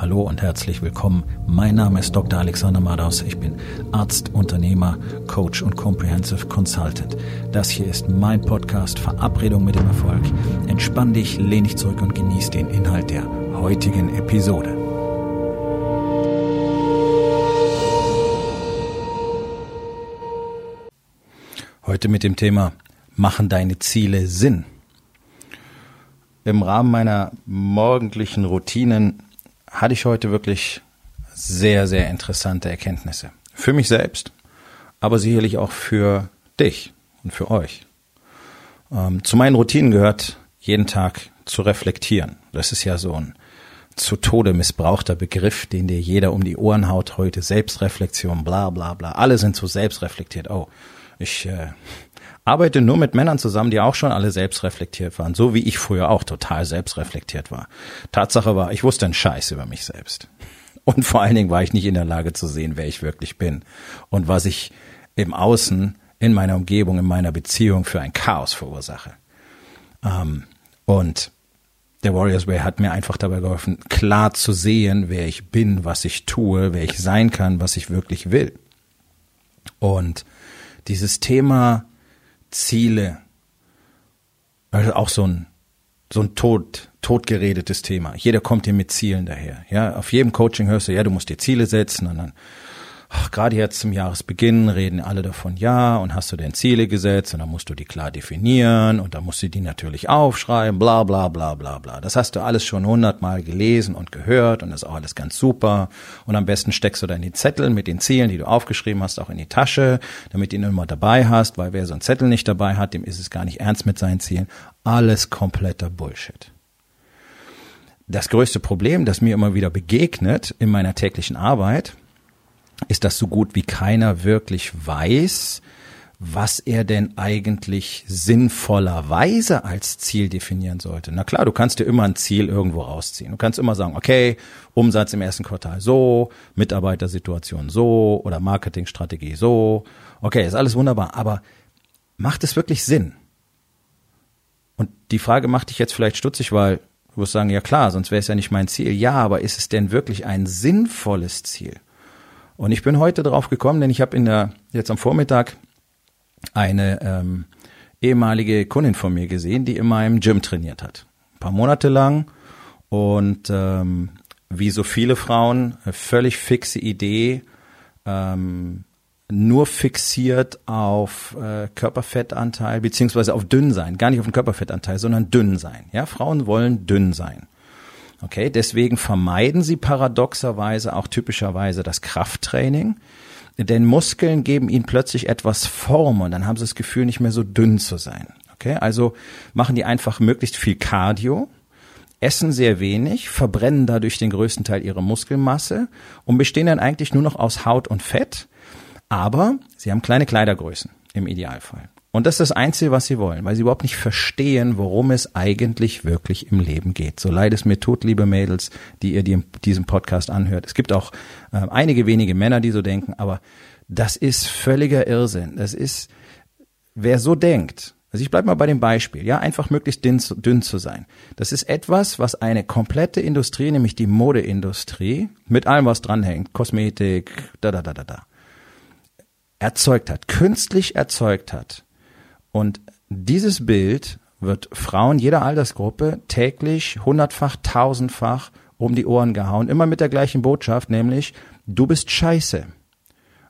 Hallo und herzlich willkommen. Mein Name ist Dr. Alexander Madaus. Ich bin Arzt, Unternehmer, Coach und Comprehensive Consultant. Das hier ist mein Podcast Verabredung mit dem Erfolg. Entspann dich, lehn dich zurück und genieß den Inhalt der heutigen Episode. Heute mit dem Thema Machen deine Ziele Sinn? Im Rahmen meiner morgendlichen Routinen hatte ich heute wirklich sehr, sehr interessante Erkenntnisse. Für mich selbst, aber sicherlich auch für dich und für euch. Ähm, zu meinen Routinen gehört, jeden Tag zu reflektieren. Das ist ja so ein zu Tode missbrauchter Begriff, den dir jeder um die Ohren haut heute. Selbstreflexion, bla bla bla. Alle sind so selbstreflektiert. Oh, ich äh, arbeite nur mit Männern zusammen, die auch schon alle selbstreflektiert waren, so wie ich früher auch total selbstreflektiert war. Tatsache war, ich wusste einen Scheiß über mich selbst. Und vor allen Dingen war ich nicht in der Lage zu sehen, wer ich wirklich bin und was ich im Außen, in meiner Umgebung, in meiner Beziehung für ein Chaos verursache. Ähm, und der Warriors Way hat mir einfach dabei geholfen, klar zu sehen, wer ich bin, was ich tue, wer ich sein kann, was ich wirklich will. Und dieses Thema Ziele. Also auch so ein, so ein tot, totgeredetes Thema. Jeder kommt hier mit Zielen daher. Ja, auf jedem Coaching hörst du, ja, du musst dir Ziele setzen und dann ach, gerade jetzt zum Jahresbeginn reden alle davon, ja, und hast du denn Ziele gesetzt und dann musst du die klar definieren und dann musst du die natürlich aufschreiben, bla bla bla bla bla. Das hast du alles schon hundertmal gelesen und gehört und das ist auch alles ganz super. Und am besten steckst du dann die Zettel mit den Zielen, die du aufgeschrieben hast, auch in die Tasche, damit du ihn immer dabei hast, weil wer so einen Zettel nicht dabei hat, dem ist es gar nicht ernst mit seinen Zielen. Alles kompletter Bullshit. Das größte Problem, das mir immer wieder begegnet in meiner täglichen Arbeit, ist, dass so gut wie keiner wirklich weiß, was er denn eigentlich sinnvollerweise als Ziel definieren sollte. Na klar, du kannst dir immer ein Ziel irgendwo rausziehen. Du kannst immer sagen, okay, Umsatz im ersten Quartal so, Mitarbeitersituation so oder Marketingstrategie so. Okay, ist alles wunderbar, aber macht es wirklich Sinn? Und die Frage macht dich jetzt vielleicht stutzig, weil du wirst sagen, ja klar, sonst wäre es ja nicht mein Ziel. Ja, aber ist es denn wirklich ein sinnvolles Ziel? Und ich bin heute drauf gekommen, denn ich habe in der jetzt am Vormittag eine ähm, ehemalige Kundin von mir gesehen, die in meinem Gym trainiert hat. Ein paar Monate lang und ähm, wie so viele Frauen, völlig fixe Idee, ähm, nur fixiert auf äh, Körperfettanteil beziehungsweise auf dünn sein, gar nicht auf den Körperfettanteil, sondern dünn sein. Ja, Frauen wollen dünn sein. Okay, deswegen vermeiden sie paradoxerweise auch typischerweise das Krafttraining, denn Muskeln geben ihnen plötzlich etwas Form und dann haben sie das Gefühl, nicht mehr so dünn zu sein. Okay, also machen die einfach möglichst viel Cardio, essen sehr wenig, verbrennen dadurch den größten Teil ihrer Muskelmasse und bestehen dann eigentlich nur noch aus Haut und Fett, aber sie haben kleine Kleidergrößen im Idealfall. Und das ist das Einzige, was sie wollen, weil sie überhaupt nicht verstehen, worum es eigentlich wirklich im Leben geht. So leid es mir tut, liebe Mädels, die ihr diesen Podcast anhört. Es gibt auch äh, einige wenige Männer, die so denken, aber das ist völliger Irrsinn. Das ist, wer so denkt, also ich bleibe mal bei dem Beispiel, ja, einfach möglichst dünn, dünn zu sein. Das ist etwas, was eine komplette Industrie, nämlich die Modeindustrie, mit allem, was dranhängt, Kosmetik, da, da, da, da, da, erzeugt hat, künstlich erzeugt hat und dieses Bild wird Frauen jeder Altersgruppe täglich hundertfach, tausendfach um die Ohren gehauen, immer mit der gleichen Botschaft, nämlich du bist scheiße,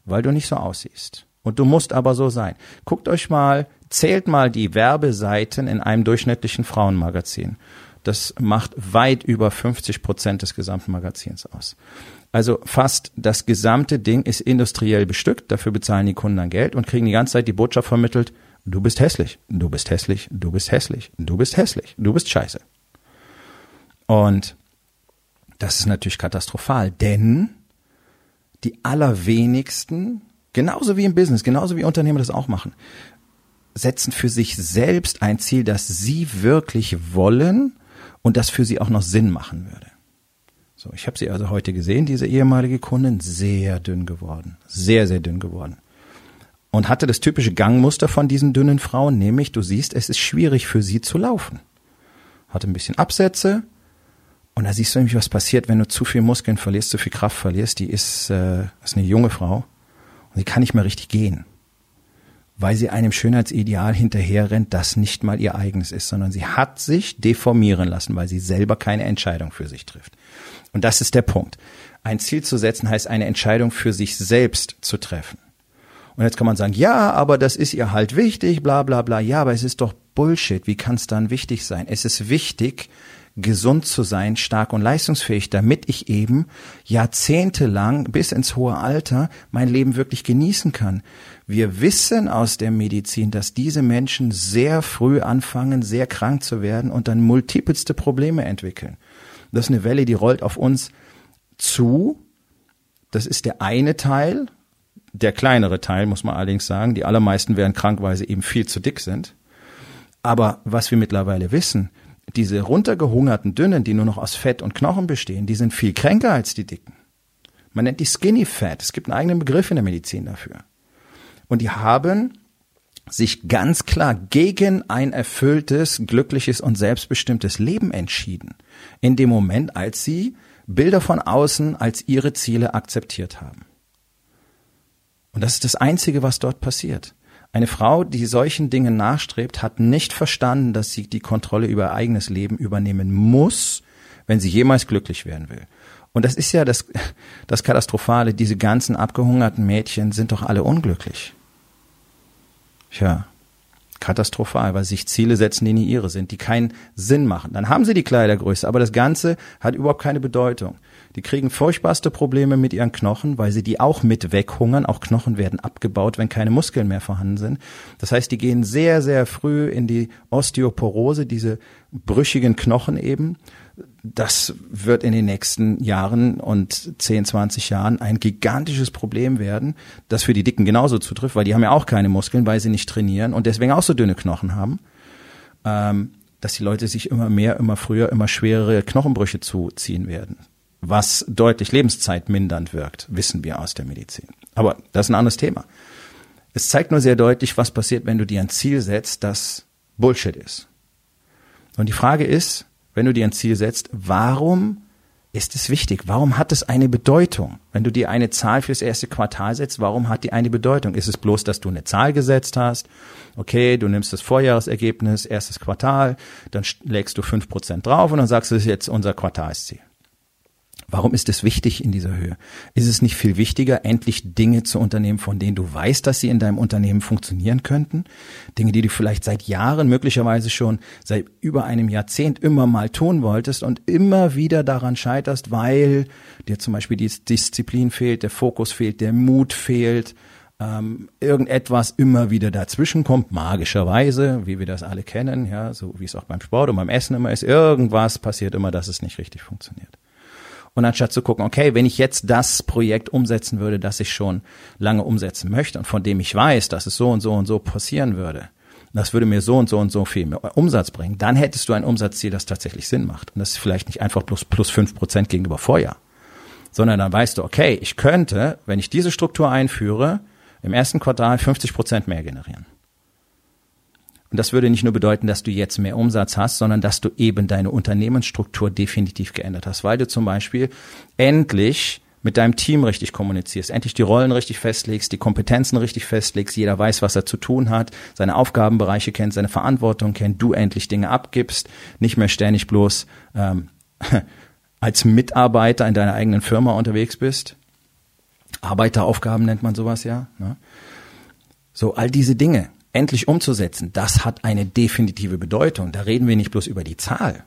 weil du nicht so aussiehst. Und du musst aber so sein. Guckt euch mal, zählt mal die Werbeseiten in einem durchschnittlichen Frauenmagazin. Das macht weit über 50 Prozent des gesamten Magazins aus. Also fast das gesamte Ding ist industriell bestückt, dafür bezahlen die Kunden dann Geld und kriegen die ganze Zeit die Botschaft vermittelt, Du bist hässlich, du bist hässlich, du bist hässlich, du bist hässlich, du bist scheiße. Und das ist natürlich katastrophal, denn die allerwenigsten, genauso wie im Business, genauso wie Unternehmer das auch machen, setzen für sich selbst ein Ziel, das sie wirklich wollen und das für sie auch noch Sinn machen würde. So, ich habe sie also heute gesehen, diese ehemalige Kundin, sehr dünn geworden, sehr, sehr dünn geworden und hatte das typische Gangmuster von diesen dünnen Frauen, nämlich du siehst, es ist schwierig für sie zu laufen. Hatte ein bisschen Absätze Und da siehst du nämlich, was passiert, wenn du zu viel Muskeln verlierst, zu viel Kraft verlierst. Die ist, äh, ist eine junge Frau und sie kann nicht mehr richtig gehen, weil sie einem Schönheitsideal hinterherrennt, das nicht mal ihr eigenes ist, sondern sie hat sich deformieren lassen, weil sie selber keine Entscheidung für sich trifft. Und das ist der Punkt. Ein Ziel zu setzen heißt eine Entscheidung für sich selbst zu treffen. Und jetzt kann man sagen, ja, aber das ist ihr halt wichtig, bla bla bla. Ja, aber es ist doch Bullshit. Wie kann es dann wichtig sein? Es ist wichtig, gesund zu sein, stark und leistungsfähig, damit ich eben jahrzehntelang bis ins hohe Alter mein Leben wirklich genießen kann. Wir wissen aus der Medizin, dass diese Menschen sehr früh anfangen, sehr krank zu werden und dann multipelste Probleme entwickeln. Das ist eine Welle, die rollt auf uns zu. Das ist der eine Teil der kleinere Teil, muss man allerdings sagen. Die allermeisten werden krank, weil sie eben viel zu dick sind. Aber was wir mittlerweile wissen, diese runtergehungerten Dünnen, die nur noch aus Fett und Knochen bestehen, die sind viel kränker als die Dicken. Man nennt die Skinny Fat. Es gibt einen eigenen Begriff in der Medizin dafür. Und die haben sich ganz klar gegen ein erfülltes, glückliches und selbstbestimmtes Leben entschieden. In dem Moment, als sie Bilder von außen als ihre Ziele akzeptiert haben. Und das ist das Einzige, was dort passiert. Eine Frau, die solchen Dingen nachstrebt, hat nicht verstanden, dass sie die Kontrolle über ihr eigenes Leben übernehmen muss, wenn sie jemals glücklich werden will. Und das ist ja das, das Katastrophale. Diese ganzen abgehungerten Mädchen sind doch alle unglücklich. Tja, katastrophal, weil sie sich Ziele setzen, die nie ihre sind, die keinen Sinn machen. Dann haben sie die Kleidergröße, aber das Ganze hat überhaupt keine Bedeutung. Die kriegen furchtbarste Probleme mit ihren Knochen, weil sie die auch mit weghungern. Auch Knochen werden abgebaut, wenn keine Muskeln mehr vorhanden sind. Das heißt, die gehen sehr, sehr früh in die Osteoporose, diese brüchigen Knochen eben. Das wird in den nächsten Jahren und 10, 20 Jahren ein gigantisches Problem werden, das für die Dicken genauso zutrifft, weil die haben ja auch keine Muskeln, weil sie nicht trainieren und deswegen auch so dünne Knochen haben. Ähm, dass die Leute sich immer mehr, immer früher, immer schwerere Knochenbrüche zuziehen werden was deutlich lebenszeitmindernd wirkt, wissen wir aus der Medizin. Aber das ist ein anderes Thema. Es zeigt nur sehr deutlich, was passiert, wenn du dir ein Ziel setzt, das Bullshit ist. Und die Frage ist, wenn du dir ein Ziel setzt, warum ist es wichtig? Warum hat es eine Bedeutung? Wenn du dir eine Zahl fürs erste Quartal setzt, warum hat die eine Bedeutung? Ist es bloß, dass du eine Zahl gesetzt hast? Okay, du nimmst das Vorjahresergebnis, erstes Quartal, dann legst du fünf Prozent drauf und dann sagst du, das ist jetzt unser Quartalsziel. Warum ist es wichtig in dieser Höhe? Ist es nicht viel wichtiger, endlich Dinge zu unternehmen, von denen du weißt, dass sie in deinem Unternehmen funktionieren könnten? Dinge, die du vielleicht seit Jahren, möglicherweise schon seit über einem Jahrzehnt immer mal tun wolltest und immer wieder daran scheiterst, weil dir zum Beispiel die Disziplin fehlt, der Fokus fehlt, der Mut fehlt, ähm, irgendetwas immer wieder dazwischen kommt, magischerweise, wie wir das alle kennen, ja, so wie es auch beim Sport und beim Essen immer ist, irgendwas passiert immer, dass es nicht richtig funktioniert. Und anstatt zu gucken, okay, wenn ich jetzt das Projekt umsetzen würde, das ich schon lange umsetzen möchte und von dem ich weiß, dass es so und so und so passieren würde, das würde mir so und so und so viel mehr Umsatz bringen, dann hättest du ein Umsatzziel, das tatsächlich Sinn macht. Und das ist vielleicht nicht einfach plus, plus fünf Prozent gegenüber Vorjahr, sondern dann weißt du, okay, ich könnte, wenn ich diese Struktur einführe, im ersten Quartal 50 Prozent mehr generieren. Und das würde nicht nur bedeuten, dass du jetzt mehr Umsatz hast, sondern dass du eben deine Unternehmensstruktur definitiv geändert hast, weil du zum Beispiel endlich mit deinem Team richtig kommunizierst, endlich die Rollen richtig festlegst, die Kompetenzen richtig festlegst, jeder weiß, was er zu tun hat, seine Aufgabenbereiche kennt, seine Verantwortung kennt, du endlich Dinge abgibst, nicht mehr ständig bloß ähm, als Mitarbeiter in deiner eigenen Firma unterwegs bist. Arbeiteraufgaben nennt man sowas ja. Ne? So, all diese Dinge endlich umzusetzen, das hat eine definitive Bedeutung. Da reden wir nicht bloß über die Zahl.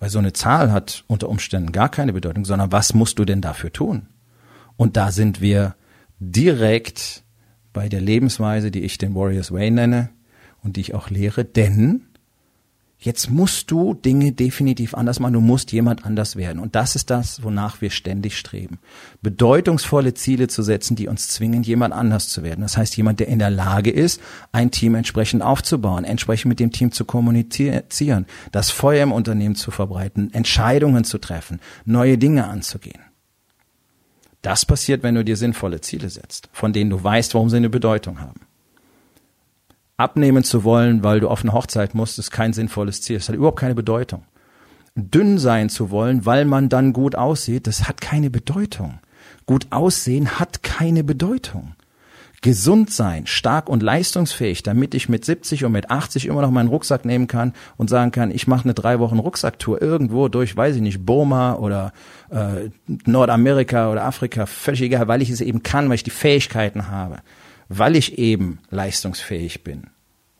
Weil so eine Zahl hat unter Umständen gar keine Bedeutung, sondern was musst du denn dafür tun? Und da sind wir direkt bei der Lebensweise, die ich den Warriors Way nenne und die ich auch lehre, denn Jetzt musst du Dinge definitiv anders machen. Du musst jemand anders werden. Und das ist das, wonach wir ständig streben. Bedeutungsvolle Ziele zu setzen, die uns zwingen, jemand anders zu werden. Das heißt, jemand, der in der Lage ist, ein Team entsprechend aufzubauen, entsprechend mit dem Team zu kommunizieren, das Feuer im Unternehmen zu verbreiten, Entscheidungen zu treffen, neue Dinge anzugehen. Das passiert, wenn du dir sinnvolle Ziele setzt, von denen du weißt, warum sie eine Bedeutung haben abnehmen zu wollen, weil du auf eine Hochzeit musst, ist kein sinnvolles Ziel. Es hat überhaupt keine Bedeutung. dünn sein zu wollen, weil man dann gut aussieht, das hat keine Bedeutung. Gut aussehen hat keine Bedeutung gesund sein, stark und leistungsfähig, damit ich mit 70 und mit 80 immer noch meinen Rucksack nehmen kann und sagen kann, ich mache eine drei Wochen Rucksacktour irgendwo durch, weiß ich nicht, Burma oder äh, Nordamerika oder Afrika, völlig egal, weil ich es eben kann, weil ich die Fähigkeiten habe, weil ich eben leistungsfähig bin.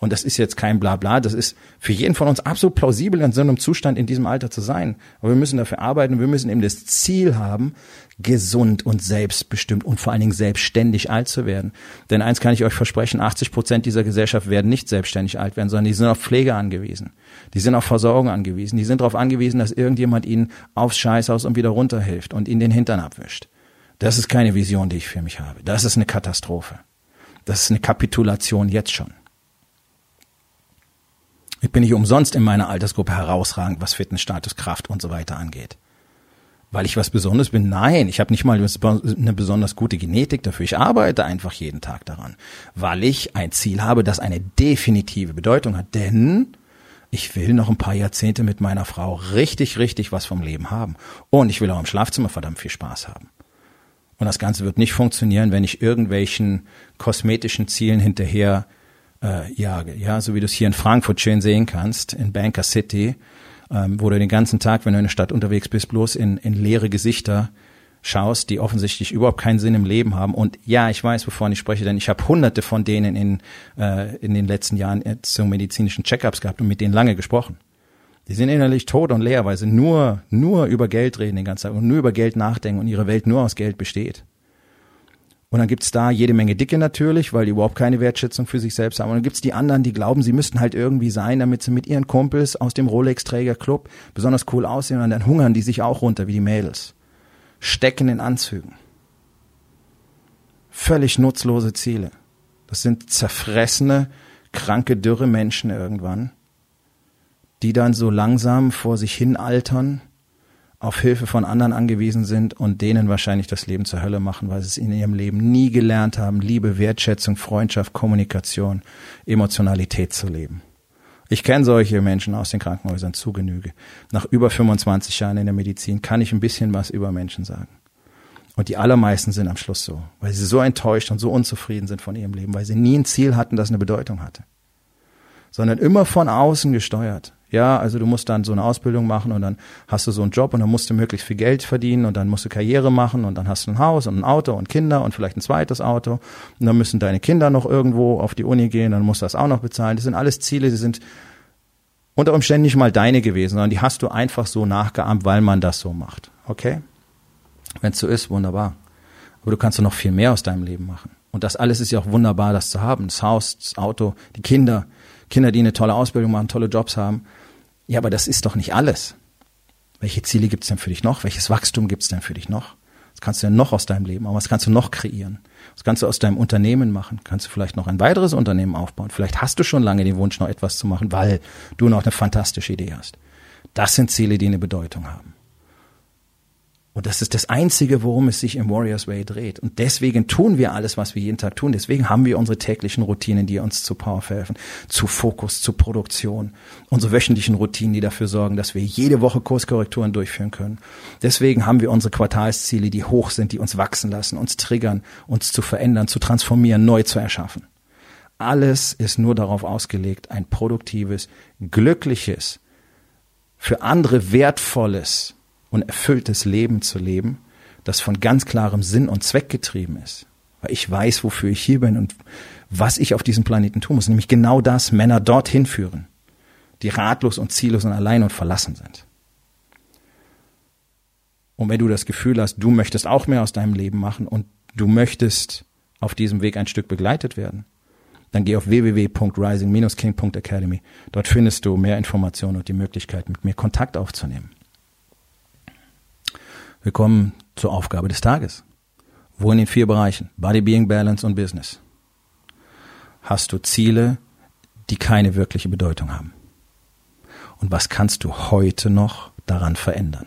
Und das ist jetzt kein Blabla, das ist für jeden von uns absolut plausibel, in so einem Zustand in diesem Alter zu sein. Aber wir müssen dafür arbeiten, wir müssen eben das Ziel haben, gesund und selbstbestimmt und vor allen Dingen selbstständig alt zu werden. Denn eins kann ich euch versprechen, 80 Prozent dieser Gesellschaft werden nicht selbstständig alt werden, sondern die sind auf Pflege angewiesen. Die sind auf Versorgung angewiesen. Die sind darauf angewiesen, dass irgendjemand ihnen aufs Scheißhaus und wieder runterhilft und ihnen den Hintern abwischt. Das ist keine Vision, die ich für mich habe. Das ist eine Katastrophe. Das ist eine Kapitulation jetzt schon. Ich bin nicht umsonst in meiner Altersgruppe herausragend, was Fitnessstatus, Kraft und so weiter angeht. Weil ich was Besonderes bin? Nein, ich habe nicht mal eine besonders gute Genetik dafür. Ich arbeite einfach jeden Tag daran, weil ich ein Ziel habe, das eine definitive Bedeutung hat. Denn ich will noch ein paar Jahrzehnte mit meiner Frau richtig, richtig was vom Leben haben. Und ich will auch im Schlafzimmer verdammt viel Spaß haben. Und das Ganze wird nicht funktionieren, wenn ich irgendwelchen kosmetischen Zielen hinterher äh, jage. Ja, so wie du es hier in Frankfurt schön sehen kannst, in Banker City, ähm, wo du den ganzen Tag, wenn du in der Stadt unterwegs bist, bloß in, in leere Gesichter schaust, die offensichtlich überhaupt keinen Sinn im Leben haben. Und ja, ich weiß, wovon ich spreche, denn ich habe hunderte von denen in, äh, in den letzten Jahren zu medizinischen Checkups gehabt und mit denen lange gesprochen. Die sind innerlich tot und leer, weil sie nur, nur über Geld reden den ganzen Tag und nur über Geld nachdenken und ihre Welt nur aus Geld besteht. Und dann gibt's da jede Menge Dicke natürlich, weil die überhaupt keine Wertschätzung für sich selbst haben. Und dann gibt's die anderen, die glauben, sie müssten halt irgendwie sein, damit sie mit ihren Kumpels aus dem Rolex-Träger-Club besonders cool aussehen. Und dann hungern die sich auch runter wie die Mädels. Stecken in Anzügen. Völlig nutzlose Ziele. Das sind zerfressene, kranke, dürre Menschen irgendwann, die dann so langsam vor sich hin altern auf Hilfe von anderen angewiesen sind und denen wahrscheinlich das Leben zur Hölle machen, weil sie es in ihrem Leben nie gelernt haben, Liebe, Wertschätzung, Freundschaft, Kommunikation, Emotionalität zu leben. Ich kenne solche Menschen aus den Krankenhäusern zu Genüge. Nach über 25 Jahren in der Medizin kann ich ein bisschen was über Menschen sagen. Und die allermeisten sind am Schluss so, weil sie so enttäuscht und so unzufrieden sind von ihrem Leben, weil sie nie ein Ziel hatten, das eine Bedeutung hatte, sondern immer von außen gesteuert. Ja, also du musst dann so eine Ausbildung machen und dann hast du so einen Job und dann musst du möglichst viel Geld verdienen und dann musst du Karriere machen und dann hast du ein Haus und ein Auto und Kinder und vielleicht ein zweites Auto und dann müssen deine Kinder noch irgendwo auf die Uni gehen, dann musst du das auch noch bezahlen. Das sind alles Ziele, die sind unter Umständen nicht mal deine gewesen, sondern die hast du einfach so nachgeahmt, weil man das so macht. Okay? Wenn es so ist, wunderbar. Aber du kannst doch noch viel mehr aus deinem Leben machen. Und das alles ist ja auch wunderbar, das zu haben. Das Haus, das Auto, die Kinder, Kinder, die eine tolle Ausbildung machen, tolle Jobs haben. Ja, aber das ist doch nicht alles. Welche Ziele gibt's denn für dich noch? Welches Wachstum gibt's denn für dich noch? Was kannst du denn noch aus deinem Leben machen? Was kannst du noch kreieren? Was kannst du aus deinem Unternehmen machen? Kannst du vielleicht noch ein weiteres Unternehmen aufbauen? Vielleicht hast du schon lange den Wunsch, noch etwas zu machen, weil du noch eine fantastische Idee hast. Das sind Ziele, die eine Bedeutung haben. Und das ist das Einzige, worum es sich im Warriors Way dreht. Und deswegen tun wir alles, was wir jeden Tag tun. Deswegen haben wir unsere täglichen Routinen, die uns zu Power verhelfen, zu Fokus, zu Produktion. Unsere wöchentlichen Routinen, die dafür sorgen, dass wir jede Woche Kurskorrekturen durchführen können. Deswegen haben wir unsere Quartalsziele, die hoch sind, die uns wachsen lassen, uns triggern, uns zu verändern, zu transformieren, neu zu erschaffen. Alles ist nur darauf ausgelegt, ein produktives, glückliches, für andere wertvolles, und erfülltes Leben zu leben, das von ganz klarem Sinn und Zweck getrieben ist. Weil ich weiß, wofür ich hier bin und was ich auf diesem Planeten tun muss. Nämlich genau das, Männer dorthin führen, die ratlos und ziellos und allein und verlassen sind. Und wenn du das Gefühl hast, du möchtest auch mehr aus deinem Leben machen und du möchtest auf diesem Weg ein Stück begleitet werden, dann geh auf www.rising-king.academy. Dort findest du mehr Informationen und die Möglichkeit, mit mir Kontakt aufzunehmen. Wir kommen zur Aufgabe des Tages. Wo in den vier Bereichen Body, Being, Balance und Business hast du Ziele, die keine wirkliche Bedeutung haben? Und was kannst du heute noch daran verändern?